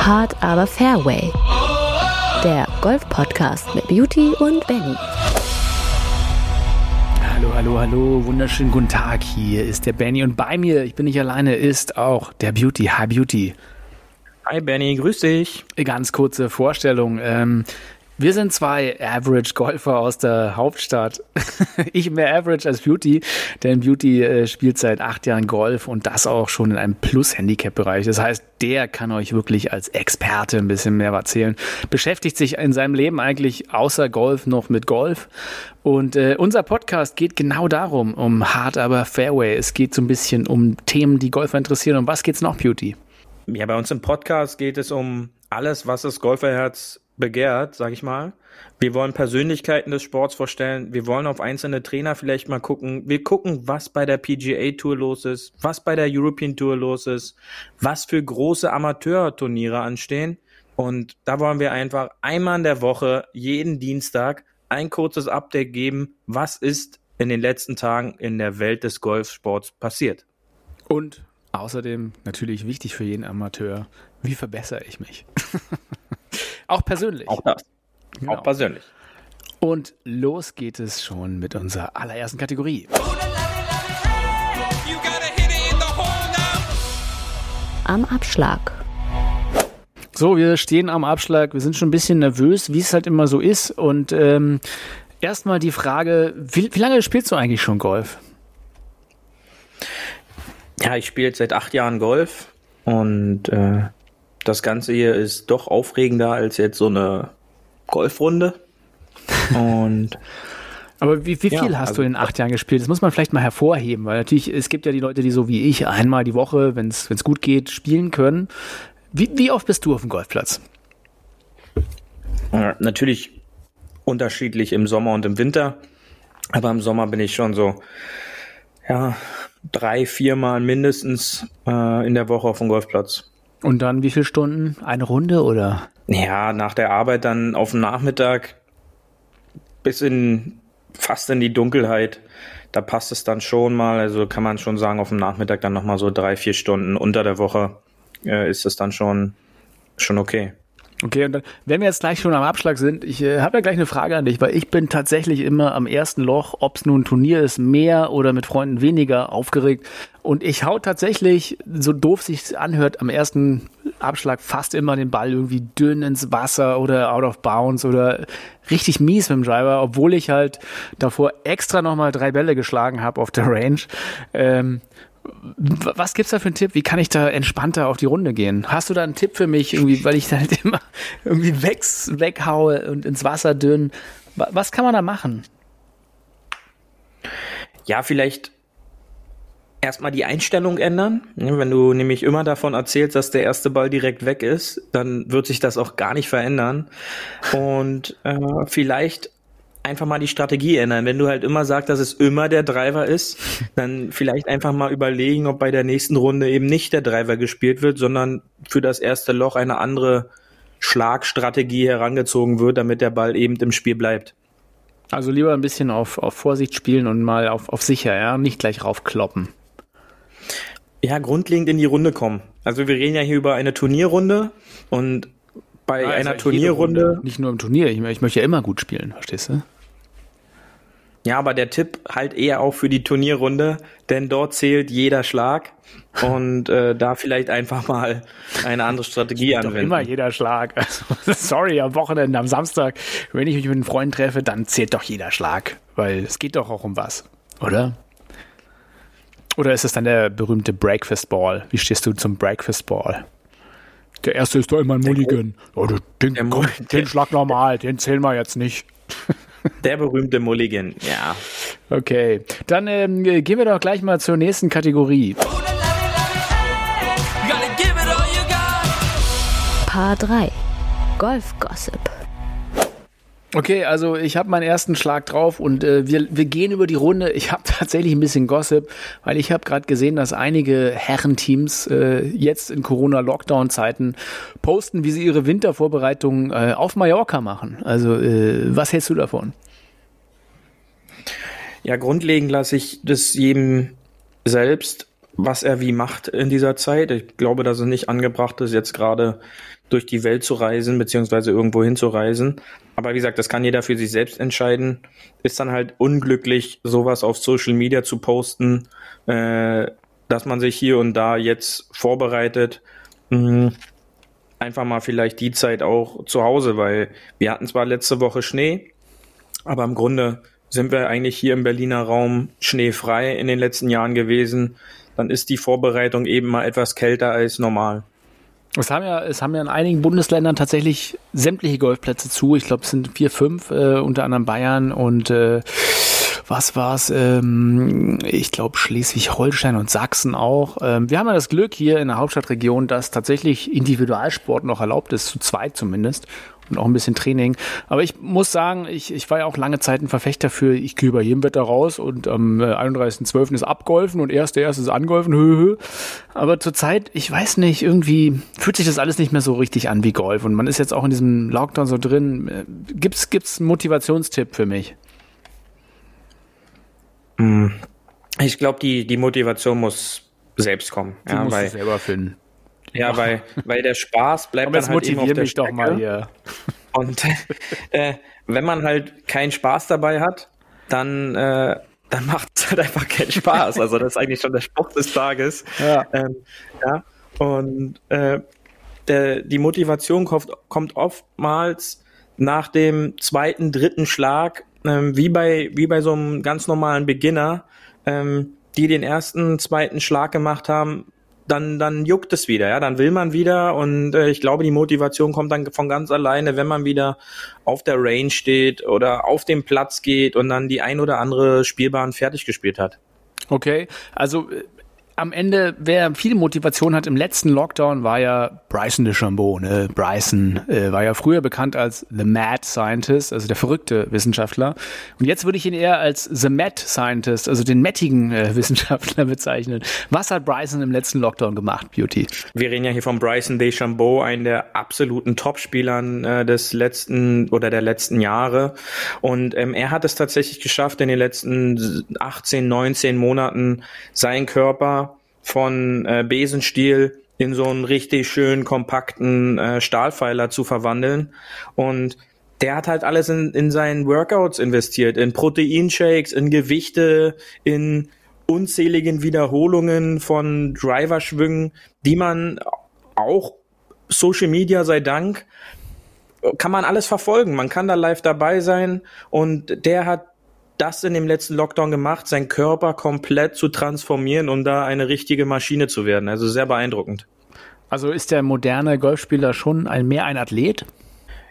Hard aber Fairway. Der Golf-Podcast mit Beauty und Benny. Hallo, hallo, hallo, wunderschönen guten Tag. Hier ist der Benny und bei mir, ich bin nicht alleine, ist auch der Beauty. Hi Beauty. Hi Benny, grüß dich. Ganz kurze Vorstellung. Ähm, wir sind zwei Average-Golfer aus der Hauptstadt. ich mehr Average als Beauty, denn Beauty äh, spielt seit acht Jahren Golf und das auch schon in einem Plus-Handicap-Bereich. Das heißt, der kann euch wirklich als Experte ein bisschen mehr erzählen. Beschäftigt sich in seinem Leben eigentlich außer Golf noch mit Golf. Und äh, unser Podcast geht genau darum, um Hard aber Fairway. Es geht so ein bisschen um Themen, die Golfer interessieren. Und was geht's noch, Beauty? Ja, bei uns im Podcast geht es um alles, was das Golferherz begehrt, sag ich mal. Wir wollen Persönlichkeiten des Sports vorstellen. Wir wollen auf einzelne Trainer vielleicht mal gucken. Wir gucken, was bei der PGA Tour los ist, was bei der European Tour los ist, was für große Amateurturniere anstehen. Und da wollen wir einfach einmal in der Woche, jeden Dienstag, ein kurzes Update geben, was ist in den letzten Tagen in der Welt des Golfsports passiert. Und außerdem natürlich wichtig für jeden Amateur, wie verbessere ich mich? Auch persönlich. Auch das. Genau. Auch persönlich. Und los geht es schon mit unserer allerersten Kategorie. Am Abschlag. So, wir stehen am Abschlag. Wir sind schon ein bisschen nervös, wie es halt immer so ist. Und ähm, erstmal die Frage: wie, wie lange spielst du eigentlich schon Golf? Ja, ich spiele seit acht Jahren Golf und äh, das Ganze hier ist doch aufregender als jetzt so eine Golfrunde. Und aber wie, wie viel ja, hast also, du in acht Jahren gespielt? Das muss man vielleicht mal hervorheben, weil natürlich, es gibt ja die Leute, die so wie ich einmal die Woche, wenn es gut geht, spielen können. Wie, wie oft bist du auf dem Golfplatz? Natürlich unterschiedlich im Sommer und im Winter. Aber im Sommer bin ich schon so, ja, drei, viermal mindestens äh, in der Woche auf dem Golfplatz. Und dann wie viele Stunden? Eine Runde oder? Ja, nach der Arbeit dann auf dem Nachmittag bis in fast in die Dunkelheit. Da passt es dann schon mal. Also kann man schon sagen, auf dem Nachmittag dann nochmal so drei, vier Stunden unter der Woche äh, ist es dann schon, schon okay. Okay, und dann, wenn wir jetzt gleich schon am Abschlag sind, ich äh, habe ja gleich eine Frage an dich, weil ich bin tatsächlich immer am ersten Loch, ob es nun ein Turnier ist, mehr oder mit Freunden weniger aufgeregt. Und ich hau tatsächlich, so doof sich anhört, am ersten Abschlag fast immer den Ball irgendwie dünn ins Wasser oder out of bounds oder richtig mies mit dem Driver, obwohl ich halt davor extra nochmal drei Bälle geschlagen habe auf der Range. Ähm, was gibt's da für einen Tipp? Wie kann ich da entspannter auf die Runde gehen? Hast du da einen Tipp für mich, irgendwie, weil ich da halt immer irgendwie weg, weghaue und ins Wasser dünn? Was kann man da machen? Ja, vielleicht erstmal die Einstellung ändern. Wenn du nämlich immer davon erzählst, dass der erste Ball direkt weg ist, dann wird sich das auch gar nicht verändern. Und äh, vielleicht einfach mal die Strategie ändern. Wenn du halt immer sagst, dass es immer der Driver ist, dann vielleicht einfach mal überlegen, ob bei der nächsten Runde eben nicht der Driver gespielt wird, sondern für das erste Loch eine andere Schlagstrategie herangezogen wird, damit der Ball eben im Spiel bleibt. Also lieber ein bisschen auf, auf Vorsicht spielen und mal auf, auf sicher, ja, nicht gleich raufkloppen. Ja, grundlegend in die Runde kommen. Also wir reden ja hier über eine Turnierrunde und bei ah, einer Turnierrunde. Nicht nur im Turnier, ich, ich möchte ja immer gut spielen, verstehst du? Ja, aber der Tipp halt eher auch für die Turnierrunde, denn dort zählt jeder Schlag und äh, da vielleicht einfach mal eine andere Strategie anwenden. Doch immer jeder Schlag. Also, sorry, am Wochenende, am Samstag, wenn ich mich mit einem Freund treffe, dann zählt doch jeder Schlag, weil es geht doch auch um was, oder? Oder ist es dann der berühmte Breakfast Ball? Wie stehst du zum Breakfast Ball? Der erste ist doch immer ein Mulligan. Oh, den, den, den Schlag normal, den zählen wir jetzt nicht. Der berühmte Mulligan, ja. Okay, dann ähm, gehen wir doch gleich mal zur nächsten Kategorie. Paar 3 Golf Gossip. Okay, also ich habe meinen ersten Schlag drauf und äh, wir, wir gehen über die Runde. Ich habe tatsächlich ein bisschen Gossip, weil ich habe gerade gesehen, dass einige Herrenteams äh, jetzt in Corona-Lockdown-Zeiten posten, wie sie ihre Wintervorbereitungen äh, auf Mallorca machen. Also äh, was hältst du davon? Ja, grundlegend lasse ich das jedem selbst was er wie macht in dieser Zeit. Ich glaube, dass es nicht angebracht ist, jetzt gerade durch die Welt zu reisen, beziehungsweise irgendwo hinzureisen. Aber wie gesagt, das kann jeder für sich selbst entscheiden. Ist dann halt unglücklich, sowas auf Social Media zu posten, äh, dass man sich hier und da jetzt vorbereitet. Mh, einfach mal vielleicht die Zeit auch zu Hause, weil wir hatten zwar letzte Woche Schnee, aber im Grunde sind wir eigentlich hier im Berliner Raum schneefrei in den letzten Jahren gewesen dann ist die Vorbereitung eben mal etwas kälter als normal. Es haben ja, es haben ja in einigen Bundesländern tatsächlich sämtliche Golfplätze zu. Ich glaube, es sind vier, fünf, äh, unter anderem Bayern und äh, was war's? Ähm, ich glaube Schleswig-Holstein und Sachsen auch. Ähm, wir haben ja das Glück hier in der Hauptstadtregion, dass tatsächlich Individualsport noch erlaubt ist, zu zweit zumindest und auch ein bisschen Training. Aber ich muss sagen, ich, ich war ja auch lange Zeit ein Verfechter für, ich gehe bei jedem Wetter raus und am äh, 31.12. ist abgolfen und erst der erste ist angolfen. Hö, hö. Aber zurzeit, ich weiß nicht, irgendwie fühlt sich das alles nicht mehr so richtig an wie Golf und man ist jetzt auch in diesem Lockdown so drin. Äh, gibt's gibt's einen Motivationstipp für mich? Hm. Ich glaube, die, die Motivation muss selbst kommen. Die ja, musst weil, du selber finden. Ja, weil, weil der Spaß bleibt dann halt motivier eben auf der mich Strecke. doch mal hier. Und äh, wenn man halt keinen Spaß dabei hat, dann, äh, dann macht es halt einfach keinen Spaß. Also das ist eigentlich schon der Spruch des Tages. Ja. Ähm, ja. Und äh, der, die Motivation kommt, kommt oftmals nach dem zweiten, dritten Schlag, ähm, wie, bei, wie bei so einem ganz normalen Beginner, ähm, die den ersten, zweiten Schlag gemacht haben, dann, dann juckt es wieder, ja, dann will man wieder und äh, ich glaube, die Motivation kommt dann von ganz alleine, wenn man wieder auf der Range steht oder auf dem Platz geht und dann die ein oder andere Spielbahn fertig gespielt hat. Okay, also äh, am Ende, wer viel Motivation hat im letzten Lockdown, war ja Bryson DeChambeau. Ne? Bryson äh, war ja früher bekannt als The Mad Scientist, also der verrückte Wissenschaftler. Und jetzt würde ich ihn eher als The Mad Scientist, also den mettigen äh, Wissenschaftler bezeichnen. Was hat Bryson im letzten Lockdown gemacht, Beauty? Wir reden ja hier von Bryson DeChambeau, einen der absoluten Topspielern äh, des letzten oder der letzten Jahre. Und ähm, er hat es tatsächlich geschafft, in den letzten 18, 19 Monaten seinen Körper von äh, Besenstiel in so einen richtig schön kompakten äh, Stahlpfeiler zu verwandeln. Und der hat halt alles in, in seinen Workouts investiert, in Proteinshakes, in Gewichte, in unzähligen Wiederholungen von Driverschwüngen, die man auch Social Media sei Dank kann man alles verfolgen. Man kann da live dabei sein und der hat das in dem letzten Lockdown gemacht, seinen Körper komplett zu transformieren, um da eine richtige Maschine zu werden. Also sehr beeindruckend. Also ist der moderne Golfspieler schon ein, mehr ein Athlet?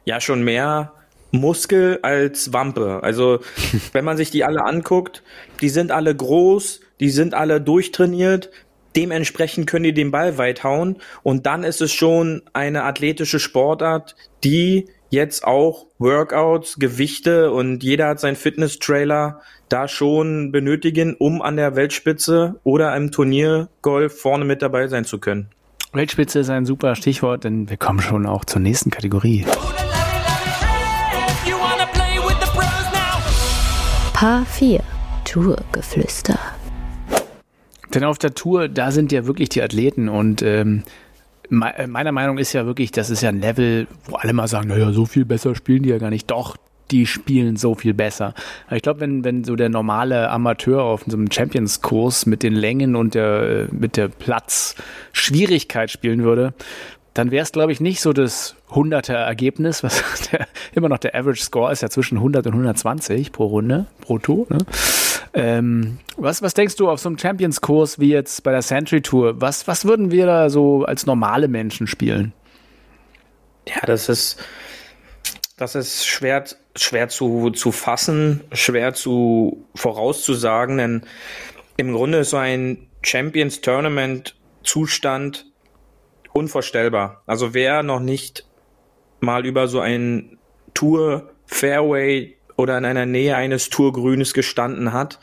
Ja, schon mehr Muskel als Wampe. Also wenn man sich die alle anguckt, die sind alle groß, die sind alle durchtrainiert, dementsprechend können die den Ball weit hauen und dann ist es schon eine athletische Sportart, die jetzt auch Workouts, Gewichte und jeder hat seinen Fitness-Trailer da schon benötigen, um an der Weltspitze oder im Turnier Golf vorne mit dabei sein zu können. Weltspitze ist ein super Stichwort, denn wir kommen schon auch zur nächsten Kategorie. Paar 4 Tourgeflüster. Denn auf der Tour, da sind ja wirklich die Athleten und ähm, äh, meiner Meinung ist ja wirklich, das ist ja ein Level, wo alle mal sagen, naja, so viel besser spielen die ja gar nicht. Doch, die spielen so viel besser. Ich glaube, wenn, wenn so der normale Amateur auf so einem Champions-Kurs mit den Längen und der, mit der Platzschwierigkeit spielen würde, dann wäre es, glaube ich, nicht so das 100er Ergebnis, was der, immer noch der Average Score ist ja zwischen 100 und 120 pro Runde, pro Tour. Ne? Ähm, was, was denkst du auf so einem Champions-Kurs wie jetzt bei der Century Tour? Was, was würden wir da so als normale Menschen spielen? Ja, das ist, das ist schwer, schwer zu, zu fassen, schwer zu vorauszusagen, denn im Grunde ist so ein Champions Tournament Zustand unvorstellbar. Also wer noch nicht mal über so ein Tour Fairway oder in einer Nähe eines Tourgrünes gestanden hat,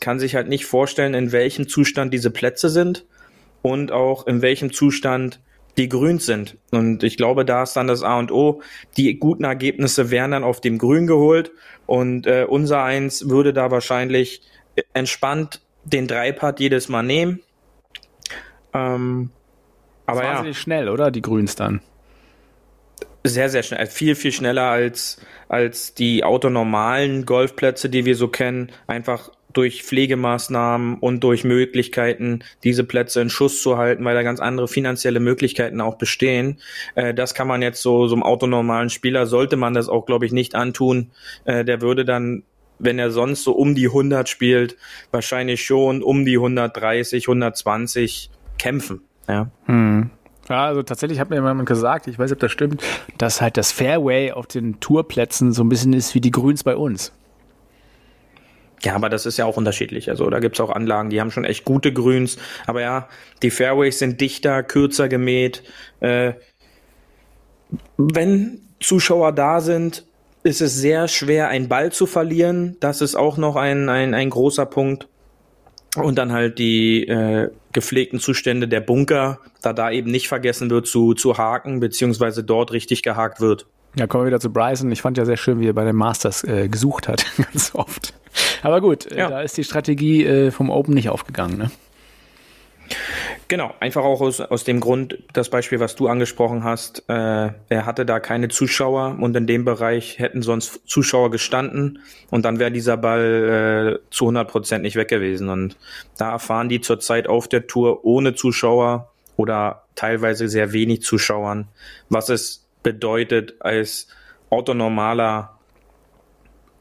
kann sich halt nicht vorstellen, in welchem Zustand diese Plätze sind und auch in welchem Zustand die grüns sind. Und ich glaube, da ist dann das A und O. Die guten Ergebnisse werden dann auf dem Grün geholt und äh, unser Eins würde da wahrscheinlich entspannt den Dreipart jedes Mal nehmen Ähm, aber ja. schnell, oder? Die Grüns dann. Sehr, sehr schnell. Viel, viel schneller als, als die autonormalen Golfplätze, die wir so kennen. Einfach durch Pflegemaßnahmen und durch Möglichkeiten, diese Plätze in Schuss zu halten, weil da ganz andere finanzielle Möglichkeiten auch bestehen. Äh, das kann man jetzt so, so einem autonormalen Spieler, sollte man das auch, glaube ich, nicht antun. Äh, der würde dann, wenn er sonst so um die 100 spielt, wahrscheinlich schon um die 130, 120 kämpfen. Ja. Hm. Ja, also tatsächlich hat mir jemand gesagt, ich weiß ob das stimmt, dass halt das Fairway auf den Tourplätzen so ein bisschen ist wie die Grüns bei uns. Ja, aber das ist ja auch unterschiedlich. Also da gibt's auch Anlagen, die haben schon echt gute Grüns. Aber ja, die Fairways sind dichter, kürzer gemäht. Äh, wenn Zuschauer da sind, ist es sehr schwer, einen Ball zu verlieren. Das ist auch noch ein, ein, ein großer Punkt. Und dann halt die äh, gepflegten Zustände der Bunker, da da eben nicht vergessen wird zu, zu haken, beziehungsweise dort richtig gehakt wird. Ja, kommen wir wieder zu Bryson. Ich fand ja sehr schön, wie er bei den Masters äh, gesucht hat, ganz oft. Aber gut, äh, ja. da ist die Strategie äh, vom Open nicht aufgegangen, ne? Genau, einfach auch aus, aus dem Grund, das Beispiel, was du angesprochen hast, äh, er hatte da keine Zuschauer und in dem Bereich hätten sonst Zuschauer gestanden und dann wäre dieser Ball äh, zu 100 Prozent nicht weg gewesen. Und da erfahren die zurzeit auf der Tour ohne Zuschauer oder teilweise sehr wenig Zuschauern, was es bedeutet, als autonormaler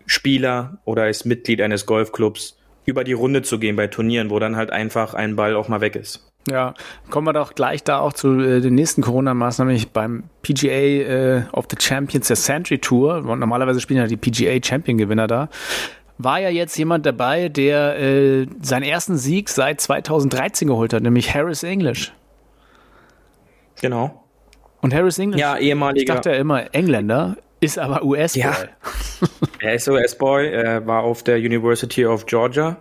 Spieler oder als Mitglied eines Golfclubs über die Runde zu gehen bei Turnieren, wo dann halt einfach ein Ball auch mal weg ist. Ja, kommen wir doch gleich da auch zu äh, den nächsten Corona-Maßnahmen, nämlich beim PGA äh, of the Champions der Century Tour. Normalerweise spielen ja die PGA Champion-Gewinner da. War ja jetzt jemand dabei, der äh, seinen ersten Sieg seit 2013 geholt hat, nämlich Harris English. Genau. Und Harris English, ja, ehemaliger. ich dachte ja immer Engländer, ist aber US-Boy. Ja. er ist US-Boy, er war auf der University of Georgia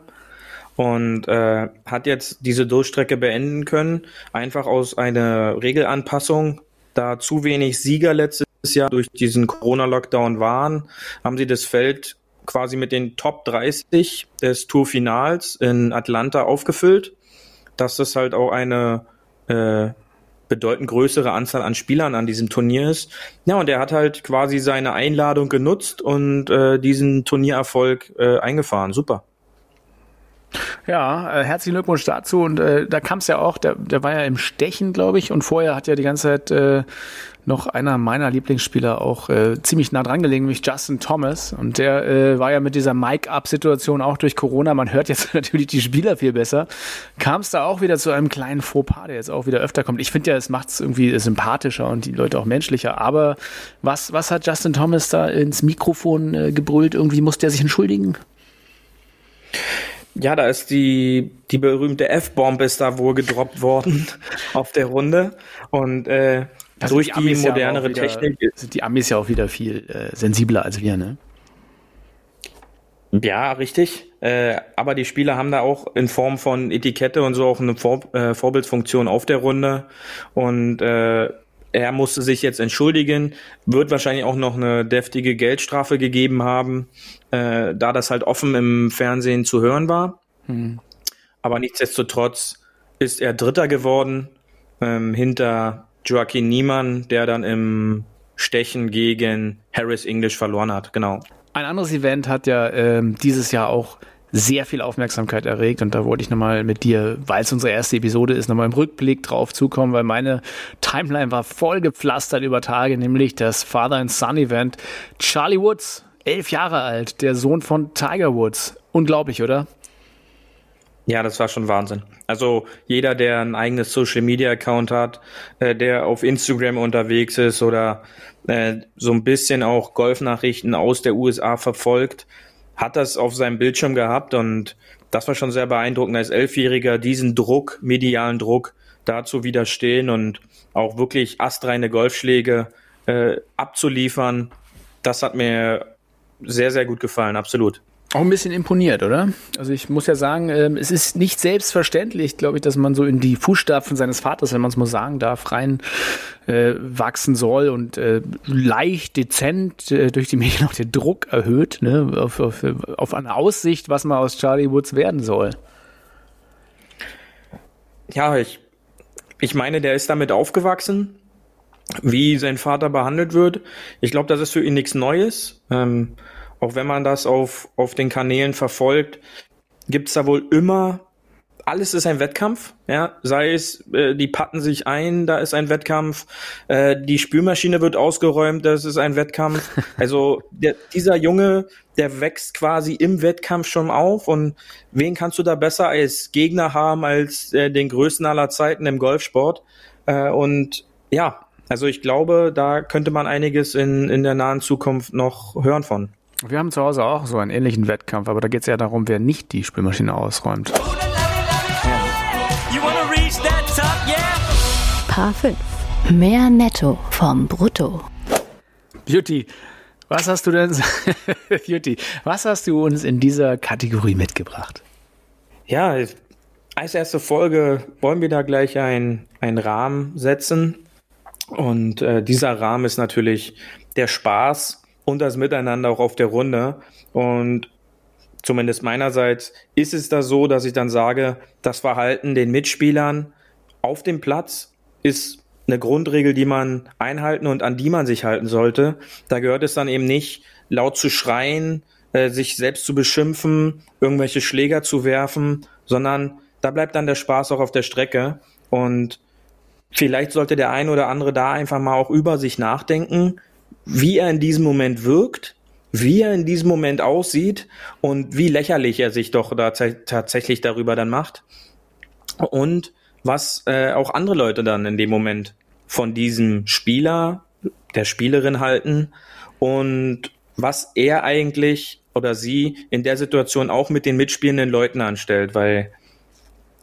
und äh, hat jetzt diese Durchstrecke beenden können, einfach aus einer Regelanpassung, da zu wenig Sieger letztes Jahr durch diesen Corona-Lockdown waren, haben sie das Feld quasi mit den Top 30 des Tourfinals in Atlanta aufgefüllt. Das ist halt auch eine äh, bedeutend größere Anzahl an Spielern an diesem Turnier ist. Ja, und er hat halt quasi seine Einladung genutzt und äh, diesen Turniererfolg äh, eingefahren. Super. Ja, äh, herzlichen Glückwunsch dazu. Und äh, da kam es ja auch, der, der war ja im Stechen, glaube ich, und vorher hat ja die ganze Zeit äh, noch einer meiner Lieblingsspieler auch äh, ziemlich nah dran gelegen, nämlich Justin Thomas. Und der äh, war ja mit dieser Mic-Up-Situation auch durch Corona, man hört jetzt natürlich die Spieler viel besser, kam es da auch wieder zu einem kleinen Fauxpas, der jetzt auch wieder öfter kommt. Ich finde ja, es macht es irgendwie sympathischer und die Leute auch menschlicher. Aber was, was hat Justin Thomas da ins Mikrofon äh, gebrüllt? Irgendwie musste er sich entschuldigen? Ja, da ist die, die berühmte F-Bomb ist da wohl gedroppt worden auf der Runde. Und äh, also durch die, die modernere ja wieder, Technik. Sind die Amis ja auch wieder viel äh, sensibler als wir, ne? Ja, richtig. Äh, aber die Spieler haben da auch in Form von Etikette und so auch eine Vor äh, Vorbildfunktion auf der Runde. Und äh, er musste sich jetzt entschuldigen, wird wahrscheinlich auch noch eine deftige Geldstrafe gegeben haben, äh, da das halt offen im Fernsehen zu hören war. Hm. Aber nichtsdestotrotz ist er Dritter geworden ähm, hinter Joaquin Niemann, der dann im Stechen gegen Harris English verloren hat. Genau. Ein anderes Event hat ja ähm, dieses Jahr auch sehr viel Aufmerksamkeit erregt und da wollte ich nochmal mit dir, weil es unsere erste Episode ist, nochmal im Rückblick drauf zukommen, weil meine Timeline war voll gepflastert über Tage, nämlich das Father and Son Event. Charlie Woods, elf Jahre alt, der Sohn von Tiger Woods. Unglaublich, oder? Ja, das war schon Wahnsinn. Also jeder, der ein eigenes Social Media Account hat, äh, der auf Instagram unterwegs ist oder äh, so ein bisschen auch Golfnachrichten aus der USA verfolgt, hat das auf seinem Bildschirm gehabt und das war schon sehr beeindruckend als Elfjähriger, diesen Druck, medialen Druck, da zu widerstehen und auch wirklich astreine Golfschläge äh, abzuliefern. Das hat mir sehr, sehr gut gefallen, absolut. Auch ein bisschen imponiert, oder? Also ich muss ja sagen, ähm, es ist nicht selbstverständlich, glaube ich, dass man so in die Fußstapfen seines Vaters, wenn man es mal sagen darf, rein äh, wachsen soll und äh, leicht, dezent äh, durch die Medien auch den Druck erhöht, ne, auf, auf, auf eine Aussicht, was mal aus Charlie Woods werden soll. Ja, ich ich meine, der ist damit aufgewachsen, wie sein Vater behandelt wird. Ich glaube, das ist für ihn nichts Neues. Ähm, auch wenn man das auf, auf den Kanälen verfolgt, gibt's da wohl immer alles ist ein Wettkampf, ja, sei es, äh, die patten sich ein, da ist ein Wettkampf, äh, die Spülmaschine wird ausgeräumt, das ist ein Wettkampf. Also der, dieser Junge, der wächst quasi im Wettkampf schon auf und wen kannst du da besser als Gegner haben als äh, den größten aller Zeiten im Golfsport? Äh, und ja, also ich glaube, da könnte man einiges in, in der nahen Zukunft noch hören von. Wir haben zu Hause auch so einen ähnlichen Wettkampf, aber da geht es ja darum, wer nicht die Spülmaschine ausräumt. Paar 5. Mehr Netto vom Brutto. Beauty, was hast du denn, Beauty, was hast du uns in dieser Kategorie mitgebracht? Ja, als erste Folge wollen wir da gleich einen Rahmen setzen. Und äh, dieser Rahmen ist natürlich der Spaß und das Miteinander auch auf der Runde. Und zumindest meinerseits ist es da so, dass ich dann sage, das Verhalten den Mitspielern auf dem Platz ist eine Grundregel, die man einhalten und an die man sich halten sollte. Da gehört es dann eben nicht, laut zu schreien, äh, sich selbst zu beschimpfen, irgendwelche Schläger zu werfen, sondern da bleibt dann der Spaß auch auf der Strecke. Und vielleicht sollte der ein oder andere da einfach mal auch über sich nachdenken, wie er in diesem Moment wirkt, wie er in diesem Moment aussieht und wie lächerlich er sich doch da tatsächlich darüber dann macht. Und was äh, auch andere Leute dann in dem Moment von diesem Spieler, der Spielerin halten und was er eigentlich oder sie in der Situation auch mit den mitspielenden Leuten anstellt, weil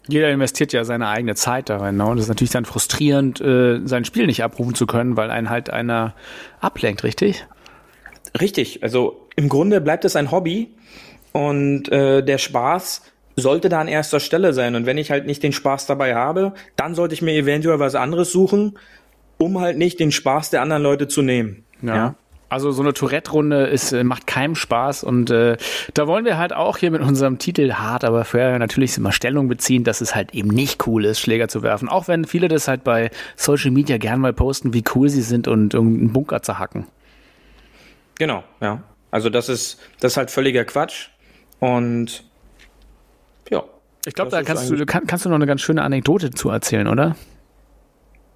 jeder investiert ja seine eigene Zeit darin. Ne? Und es ist natürlich dann frustrierend, äh, sein Spiel nicht abrufen zu können, weil einen halt einer ablenkt, richtig? Richtig. Also im Grunde bleibt es ein Hobby und äh, der Spaß sollte da an erster Stelle sein. Und wenn ich halt nicht den Spaß dabei habe, dann sollte ich mir eventuell was anderes suchen, um halt nicht den Spaß der anderen Leute zu nehmen. ja? ja? Also so eine Tourette-Runde ist, äh, macht keinem Spaß und äh, da wollen wir halt auch hier mit unserem Titel hart, aber vorher natürlich immer Stellung beziehen, dass es halt eben nicht cool ist, Schläger zu werfen. Auch wenn viele das halt bei Social Media gern mal posten, wie cool sie sind und irgendeinen Bunker zu hacken. Genau, ja. Also das ist, das ist halt völliger Quatsch und ja. Ich glaube, da kannst du, kann, kannst du noch eine ganz schöne Anekdote zu erzählen, oder?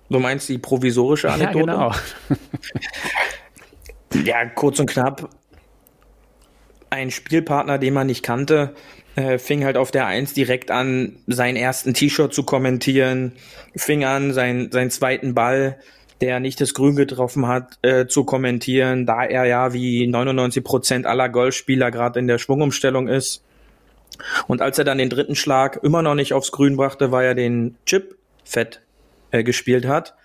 Du meinst die provisorische Anekdote? Ja, genau. ja, kurz und knapp. Ein Spielpartner, den man nicht kannte, äh, fing halt auf der Eins direkt an, seinen ersten T-Shirt zu kommentieren, fing an, sein, seinen zweiten Ball, der nicht das Grün getroffen hat, äh, zu kommentieren, da er ja wie 99 Prozent aller Golfspieler gerade in der Schwungumstellung ist. Und als er dann den dritten Schlag immer noch nicht aufs Grün brachte, weil er den Chip fett äh, gespielt hat,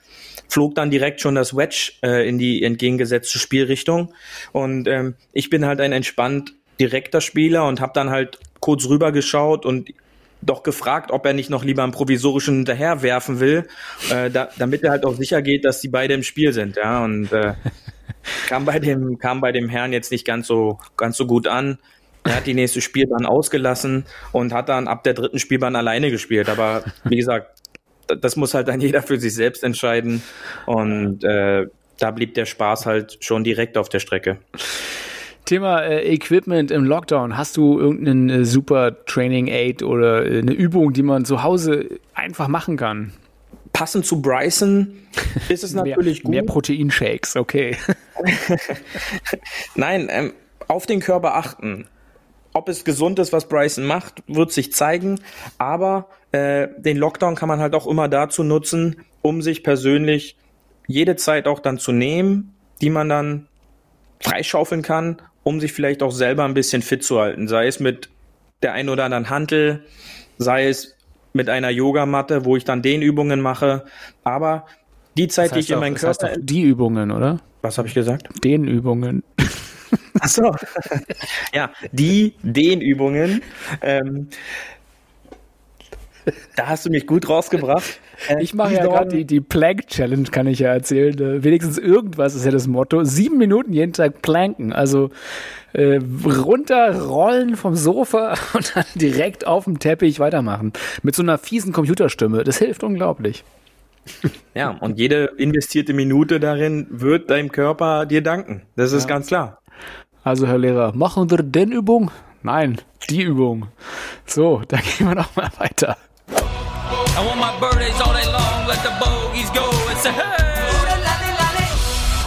flog dann direkt schon das Wedge äh, in die entgegengesetzte Spielrichtung. Und ähm, ich bin halt ein entspannt direkter Spieler und habe dann halt kurz rüber geschaut und doch gefragt, ob er nicht noch lieber einen provisorischen hinterher werfen will, äh, da, damit er halt auch sicher geht, dass die beide im Spiel sind. Ja, und äh, kam bei dem kam bei dem Herrn jetzt nicht ganz so ganz so gut an. Er hat die nächste Spielbahn ausgelassen und hat dann ab der dritten Spielbahn alleine gespielt. Aber wie gesagt, das muss halt dann jeder für sich selbst entscheiden. Und äh, da blieb der Spaß halt schon direkt auf der Strecke. Thema äh, Equipment im Lockdown. Hast du irgendeinen äh, super Training Aid oder äh, eine Übung, die man zu Hause einfach machen kann? Passend zu Bryson ist es natürlich mehr, gut. Mehr Proteinshakes, okay. Nein, ähm, auf den Körper achten. Ob es gesund ist, was Bryson macht, wird sich zeigen. Aber äh, den Lockdown kann man halt auch immer dazu nutzen, um sich persönlich jede Zeit auch dann zu nehmen, die man dann freischaufeln kann, um sich vielleicht auch selber ein bisschen fit zu halten. Sei es mit der ein oder anderen Hantel, sei es mit einer Yogamatte, wo ich dann den Übungen mache. Aber die Zeit, das heißt die ich in meinen Körper. Heißt die Übungen, oder? Was habe ich gesagt? Den Übungen. Ach so. ja, die Dehnübungen. Ähm, da hast du mich gut rausgebracht. Äh, ich mache ja gerade die, die Plank Challenge, kann ich ja erzählen. Äh, wenigstens irgendwas ist ja das Motto. Sieben Minuten jeden Tag planken. Also äh, runterrollen vom Sofa und dann direkt auf dem Teppich weitermachen. Mit so einer fiesen Computerstimme. Das hilft unglaublich. Ja, und jede investierte Minute darin wird deinem Körper dir danken. Das ist ja. ganz klar. Also, Herr Lehrer, machen wir den Übung? Nein, die Übung. So, dann gehen wir noch mal weiter.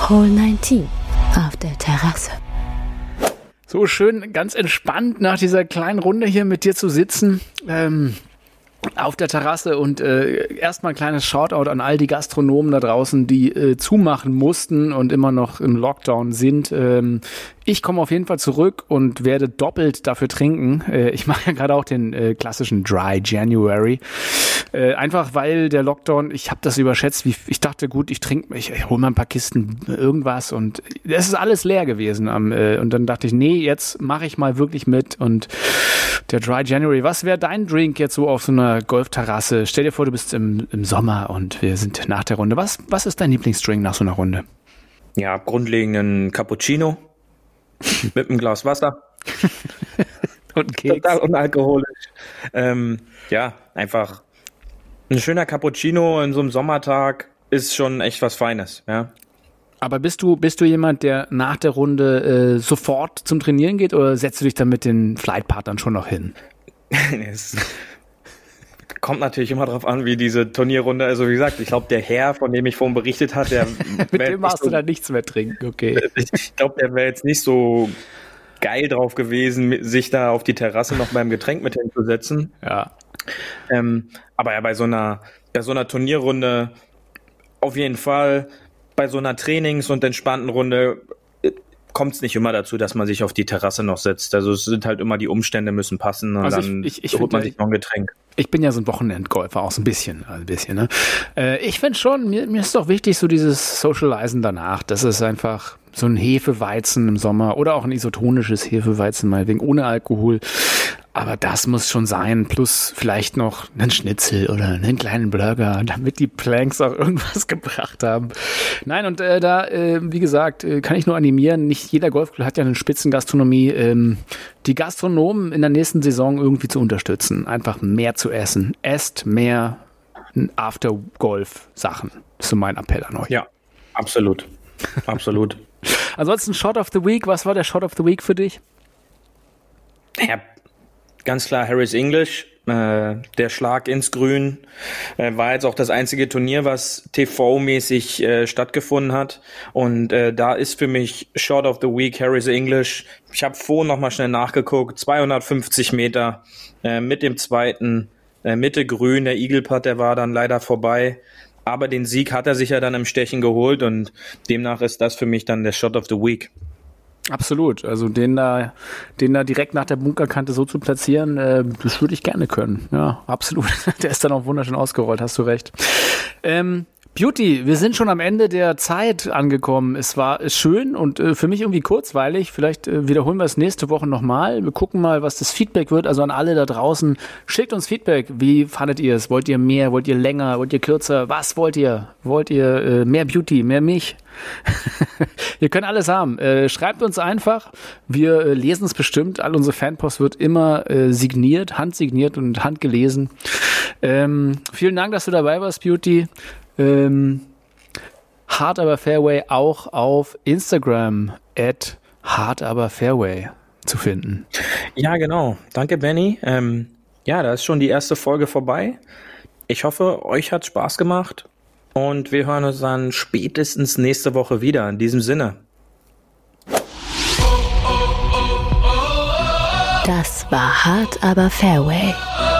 Hole 19 auf der Terrasse. So schön, ganz entspannt nach dieser kleinen Runde hier mit dir zu sitzen. Ähm, auf der Terrasse und äh, erstmal ein kleines Shoutout an all die Gastronomen da draußen, die äh, zumachen mussten und immer noch im Lockdown sind. Ähm, ich komme auf jeden Fall zurück und werde doppelt dafür trinken. Äh, ich mache ja gerade auch den äh, klassischen Dry January. Äh, einfach weil der Lockdown, ich habe das überschätzt, wie ich dachte, gut, ich trinke, ich, ich hole mal ein paar Kisten irgendwas und es ist alles leer gewesen. Am, äh, und dann dachte ich, nee, jetzt mache ich mal wirklich mit und der Dry January. Was wäre dein Drink jetzt so auf so einer Golfterrasse? Stell dir vor, du bist im, im Sommer und wir sind nach der Runde. Was, was ist dein Lieblingsdrink nach so einer Runde? Ja, grundlegenden Cappuccino mit einem Glas Wasser. und Keks. Total unalkoholisch. Ähm, ja, einfach ein schöner Cappuccino in so einem Sommertag ist schon echt was Feines, ja. Aber bist du, bist du jemand, der nach der Runde äh, sofort zum Trainieren geht oder setzt du dich dann mit den Flightpartnern schon noch hin? es kommt natürlich immer darauf an, wie diese Turnierrunde, also wie gesagt, ich glaube, der Herr, von dem ich vorhin berichtet hat, der mit dem machst so, du dann nichts mehr trinken, okay. Ich glaube, der wäre jetzt nicht so geil drauf gewesen, sich da auf die Terrasse noch beim Getränk mit hinzusetzen. Ja. Ähm, aber ja, bei so einer, bei so einer Turnierrunde auf jeden Fall, bei so einer Trainings- und entspannten Runde äh, kommt es nicht immer dazu, dass man sich auf die Terrasse noch setzt. Also es sind halt immer die Umstände müssen passen und also dann ich, ich, ich holt man sich noch ein Getränk. Ich bin ja so ein Wochenendgolfer, auch so ein bisschen, ein bisschen. Ne? Äh, ich finde schon, mir, mir ist doch wichtig, so dieses Socializen danach. Das ist einfach so ein Hefeweizen im Sommer oder auch ein isotonisches Hefeweizen, mal wegen ohne Alkohol. Aber das muss schon sein, plus vielleicht noch einen Schnitzel oder einen kleinen Burger, damit die Planks auch irgendwas gebracht haben. Nein, und äh, da, äh, wie gesagt, äh, kann ich nur animieren, nicht jeder Golfclub hat ja eine Spitzengastronomie. Ähm, die Gastronomen in der nächsten Saison irgendwie zu unterstützen, einfach mehr zu essen. Esst mehr After-Golf-Sachen. Das ist so mein Appell an euch. Ja, absolut. Absolut. Ansonsten Shot of the Week, was war der Shot of the Week für dich? Ja, ganz klar Harris English. Äh, der Schlag ins Grün äh, war jetzt auch das einzige Turnier, was TV-mäßig äh, stattgefunden hat. Und äh, da ist für mich Short of the Week Harris English. Ich habe vorhin noch mal schnell nachgeguckt. 250 Meter äh, mit dem zweiten äh, Mitte Grün. Der Eagle Putt, der war dann leider vorbei. Aber den Sieg hat er sich ja dann im Stechen geholt und demnach ist das für mich dann der Shot of the Week. Absolut. Also den da, den da direkt nach der Bunkerkante so zu platzieren, äh, das würde ich gerne können. Ja, absolut. Der ist dann auch wunderschön ausgerollt, hast du recht. Ähm, Beauty, wir sind schon am Ende der Zeit angekommen. Es war schön und äh, für mich irgendwie kurzweilig. Vielleicht äh, wiederholen wir es nächste Woche nochmal. Wir gucken mal, was das Feedback wird. Also an alle da draußen, schickt uns Feedback. Wie fandet ihr es? Wollt ihr mehr? Wollt ihr länger? Wollt ihr kürzer? Was wollt ihr? Wollt ihr äh, mehr Beauty? Mehr mich? ihr könnt alles haben. Äh, schreibt uns einfach. Wir äh, lesen es bestimmt. All unsere Fanpost wird immer äh, signiert, handsigniert und handgelesen. Ähm, vielen Dank, dass du dabei warst, Beauty. Ähm, Hard aber Fairway auch auf Instagram at Hard aber Fairway zu finden. Ja, genau. Danke, Benny. Ähm, ja, da ist schon die erste Folge vorbei. Ich hoffe, euch hat Spaß gemacht und wir hören uns dann spätestens nächste Woche wieder. In diesem Sinne. Das war Hard aber Fairway.